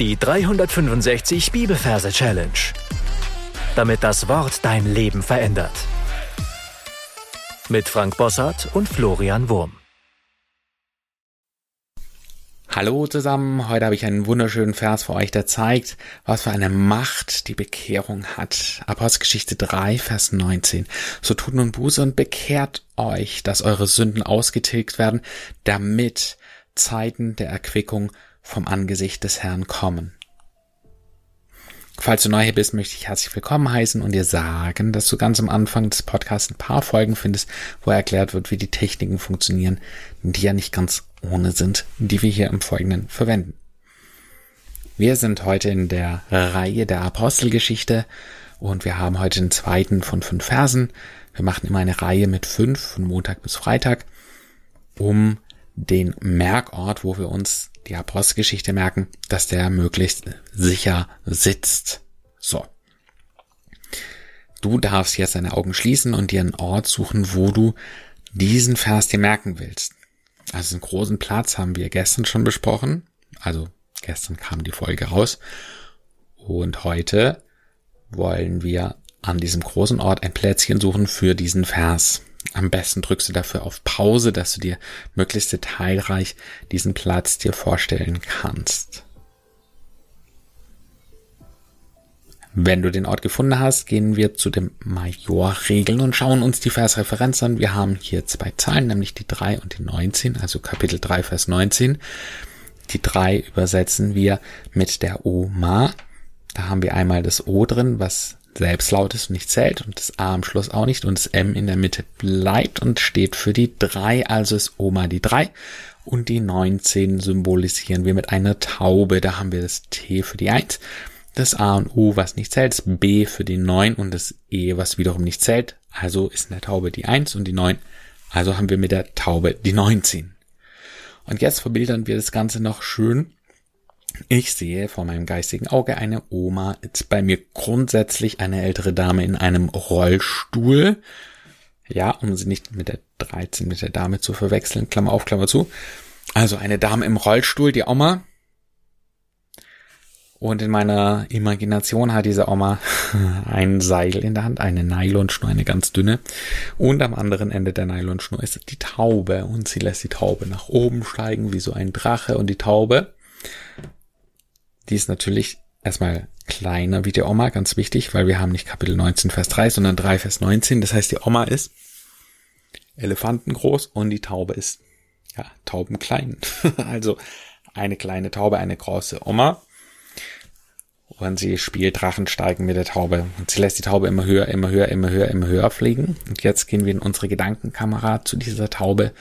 Die 365 Bibelverse Challenge. Damit das Wort dein Leben verändert. Mit Frank Bossart und Florian Wurm. Hallo zusammen, heute habe ich einen wunderschönen Vers für euch, der zeigt, was für eine Macht die Bekehrung hat. Apostelgeschichte 3, Vers 19. So tut nun Buße und bekehrt euch, dass eure Sünden ausgetilgt werden, damit Zeiten der Erquickung vom Angesicht des Herrn kommen. Falls du neu hier bist, möchte ich herzlich willkommen heißen und dir sagen, dass du ganz am Anfang des Podcasts ein paar Folgen findest, wo erklärt wird, wie die Techniken funktionieren, die ja nicht ganz ohne sind, die wir hier im Folgenden verwenden. Wir sind heute in der Reihe der Apostelgeschichte und wir haben heute den zweiten von fünf Versen. Wir machen immer eine Reihe mit fünf von Montag bis Freitag, um den Merkort, wo wir uns die Apostelgeschichte merken, dass der möglichst sicher sitzt. So. Du darfst jetzt deine Augen schließen und dir einen Ort suchen, wo du diesen Vers dir merken willst. Also einen großen Platz haben wir gestern schon besprochen. Also gestern kam die Folge raus. Und heute wollen wir an diesem großen Ort ein Plätzchen suchen für diesen Vers. Am besten drückst du dafür auf Pause, dass du dir möglichst detailreich diesen Platz dir vorstellen kannst. Wenn du den Ort gefunden hast, gehen wir zu den Majorregeln und schauen uns die Versreferenz an. Wir haben hier zwei Zahlen, nämlich die 3 und die 19, also Kapitel 3, Vers 19. Die 3 übersetzen wir mit der Oma. Da haben wir einmal das O drin, was Selbstlaut ist und nicht zählt und das A am Schluss auch nicht und das M in der Mitte bleibt und steht für die 3, also ist Oma die 3 und die 19 symbolisieren wir mit einer Taube, da haben wir das T für die 1, das A und U, was nicht zählt, das B für die 9 und das E, was wiederum nicht zählt, also ist in der Taube die 1 und die 9, also haben wir mit der Taube die 19. Und jetzt verbildern wir das Ganze noch schön ich sehe vor meinem geistigen Auge eine Oma, ist bei mir grundsätzlich eine ältere Dame in einem Rollstuhl. Ja, um sie nicht mit der 13 mit der Dame zu verwechseln, Klammer auf, Klammer zu. Also eine Dame im Rollstuhl, die Oma. Und in meiner Imagination hat diese Oma ein Seil in der Hand, eine Nylonschnur, eine ganz dünne. Und am anderen Ende der Nylonschnur ist die Taube. Und sie lässt die Taube nach oben steigen, wie so ein Drache. Und die Taube die ist natürlich erstmal kleiner wie die Oma, ganz wichtig, weil wir haben nicht Kapitel 19, Vers 3, sondern 3, Vers 19. Das heißt, die Oma ist elefantengroß und die Taube ist, ja, taubenklein. also eine kleine Taube, eine große Oma. Und sie spielt Drachensteigen mit der Taube. Und sie lässt die Taube immer höher, immer höher, immer höher, immer höher fliegen. Und jetzt gehen wir in unsere Gedankenkamera zu dieser Taube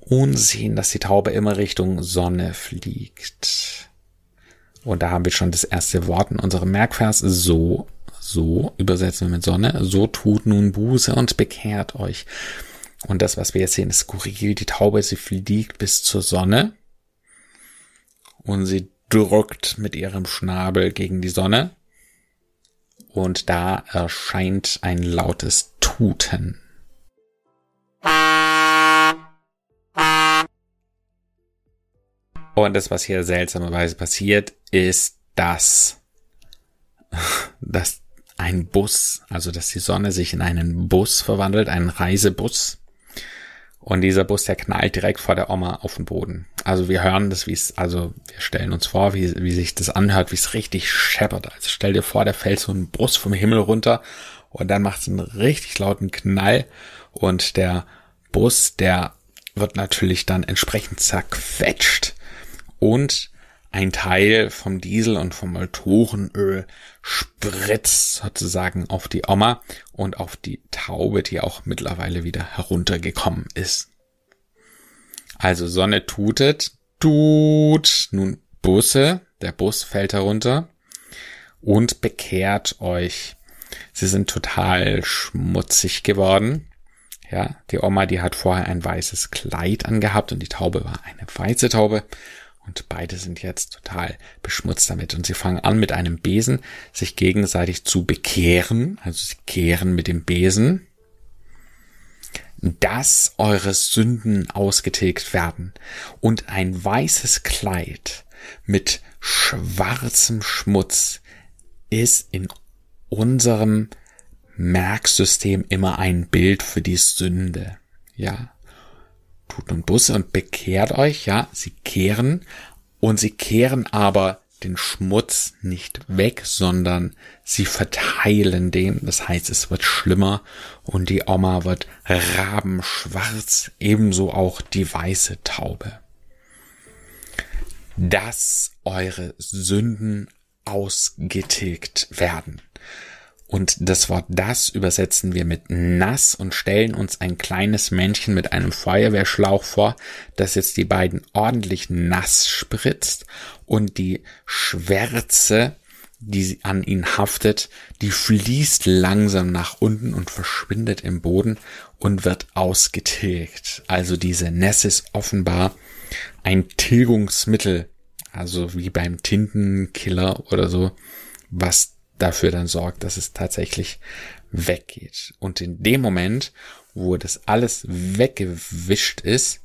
und sehen, dass die Taube immer Richtung Sonne fliegt. Und da haben wir schon das erste Wort in unserem Merkvers. So, so übersetzen wir mit Sonne. So tut nun Buße und bekehrt euch. Und das, was wir jetzt sehen, ist skurril. Die Taube, sie fliegt bis zur Sonne. Und sie drückt mit ihrem Schnabel gegen die Sonne. Und da erscheint ein lautes Tuten. Und das, was hier seltsamerweise passiert, ist, dass, dass ein Bus, also dass die Sonne sich in einen Bus verwandelt, einen Reisebus. Und dieser Bus, der knallt direkt vor der Oma auf den Boden. Also wir hören das, wie es, also wir stellen uns vor, wie, wie sich das anhört, wie es richtig scheppert. Also stell dir vor, der fällt so ein Bus vom Himmel runter und dann macht es einen richtig lauten Knall und der Bus, der wird natürlich dann entsprechend zerquetscht und ein Teil vom Diesel und vom Motorenöl spritzt sozusagen auf die Oma und auf die Taube, die auch mittlerweile wieder heruntergekommen ist. Also Sonne tutet, tut, nun Busse, der Bus fällt herunter und bekehrt euch. Sie sind total schmutzig geworden. Ja, die Oma, die hat vorher ein weißes Kleid angehabt und die Taube war eine weiße Taube und beide sind jetzt total beschmutzt damit. Und sie fangen an mit einem Besen, sich gegenseitig zu bekehren. Also sie kehren mit dem Besen, dass eure Sünden ausgetilgt werden und ein weißes Kleid mit schwarzem Schmutz ist in unserem Merksystem immer ein Bild für die Sünde. Ja. Tut nun Busse und bekehrt euch, ja. Sie kehren und sie kehren aber den Schmutz nicht weg, sondern sie verteilen den. Das heißt, es wird schlimmer und die Oma wird rabenschwarz, ebenso auch die weiße Taube. Dass eure Sünden ausgetilgt werden. Und das Wort das übersetzen wir mit nass und stellen uns ein kleines Männchen mit einem Feuerwehrschlauch vor, das jetzt die beiden ordentlich nass spritzt und die Schwärze, die an ihn haftet, die fließt langsam nach unten und verschwindet im Boden und wird ausgetilgt. Also diese Nässe ist offenbar ein Tilgungsmittel, also wie beim Tintenkiller oder so, was dafür dann sorgt, dass es tatsächlich weggeht. Und in dem Moment, wo das alles weggewischt ist,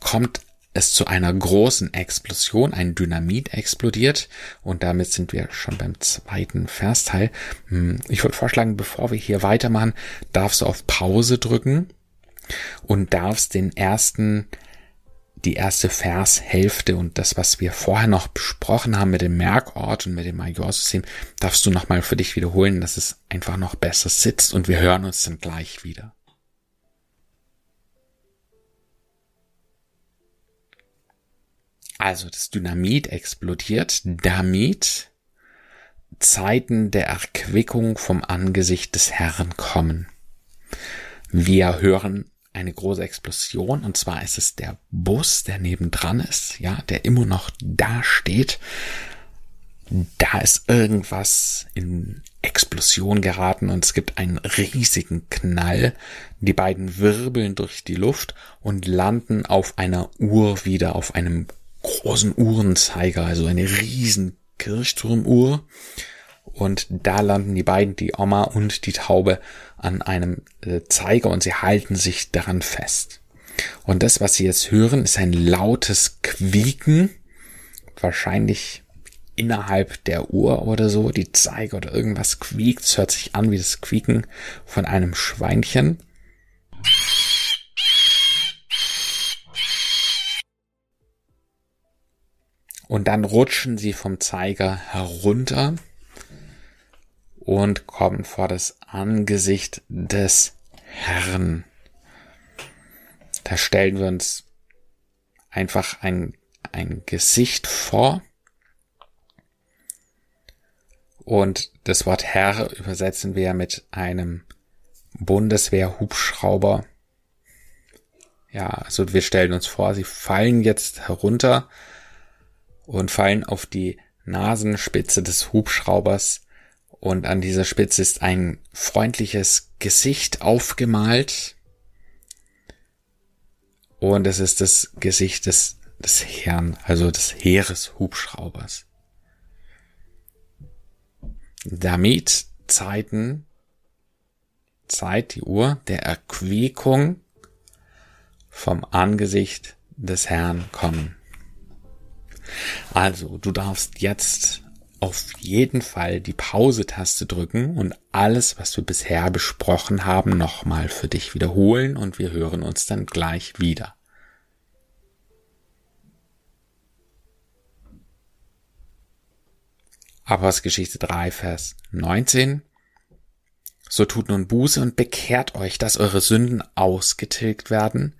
kommt es zu einer großen Explosion, ein Dynamit explodiert und damit sind wir schon beim zweiten Versteil. Hm, ich würde vorschlagen, bevor wir hier weitermachen, darfst du auf Pause drücken und darfst den ersten die erste Vershälfte und das, was wir vorher noch besprochen haben mit dem Merkort und mit dem Majorsystem, darfst du nochmal für dich wiederholen, dass es einfach noch besser sitzt und wir hören uns dann gleich wieder. Also das Dynamit explodiert, damit Zeiten der Erquickung vom Angesicht des Herrn kommen. Wir hören eine große Explosion und zwar ist es der Bus, der nebendran ist, ja, der immer noch da steht. Da ist irgendwas in Explosion geraten und es gibt einen riesigen Knall. Die beiden wirbeln durch die Luft und landen auf einer Uhr wieder, auf einem großen Uhrenzeiger, also eine riesen Kirchturmuhr. Und da landen die beiden, die Oma und die Taube, an einem äh, Zeiger und sie halten sich daran fest. Und das, was Sie jetzt hören, ist ein lautes Quieken, wahrscheinlich innerhalb der Uhr oder so, die Zeiger oder irgendwas quiekt, es hört sich an wie das Quieken von einem Schweinchen. Und dann rutschen sie vom Zeiger herunter und kommen vor das Angesicht des Herrn. Da stellen wir uns einfach ein, ein Gesicht vor. Und das Wort Herr übersetzen wir mit einem Bundeswehr-Hubschrauber. Ja, also wir stellen uns vor, sie fallen jetzt herunter und fallen auf die Nasenspitze des Hubschraubers und an dieser Spitze ist ein freundliches Gesicht aufgemalt. Und es ist das Gesicht des, des Herrn, also des Heereshubschraubers. Damit Zeiten, Zeit, die Uhr der Erquickung vom Angesicht des Herrn kommen. Also, du darfst jetzt auf jeden Fall die Pause-Taste drücken und alles, was wir bisher besprochen haben, nochmal für dich wiederholen und wir hören uns dann gleich wieder. Apostelgeschichte 3, Vers 19. So tut nun Buße und bekehrt euch, dass eure Sünden ausgetilgt werden,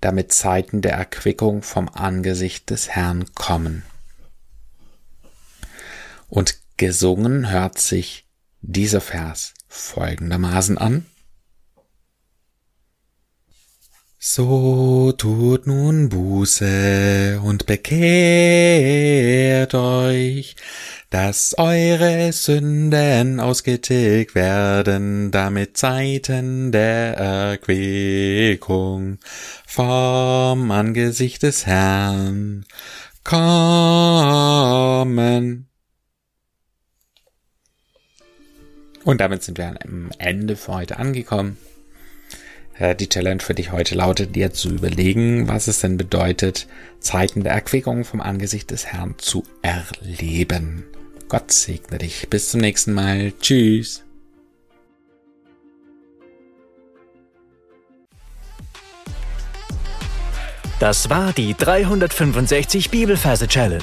damit Zeiten der Erquickung vom Angesicht des Herrn kommen. Und gesungen hört sich dieser Vers folgendermaßen an. So tut nun Buße und bekehrt euch, dass eure Sünden ausgetilgt werden, damit Zeiten der Erquickung vom Angesicht des Herrn kommen. Und damit sind wir am Ende für heute angekommen. Die Challenge für dich heute lautet, dir zu überlegen, was es denn bedeutet, Zeiten der Erquickung vom Angesicht des Herrn zu erleben. Gott segne dich. Bis zum nächsten Mal. Tschüss. Das war die 365 Bibelferse Challenge.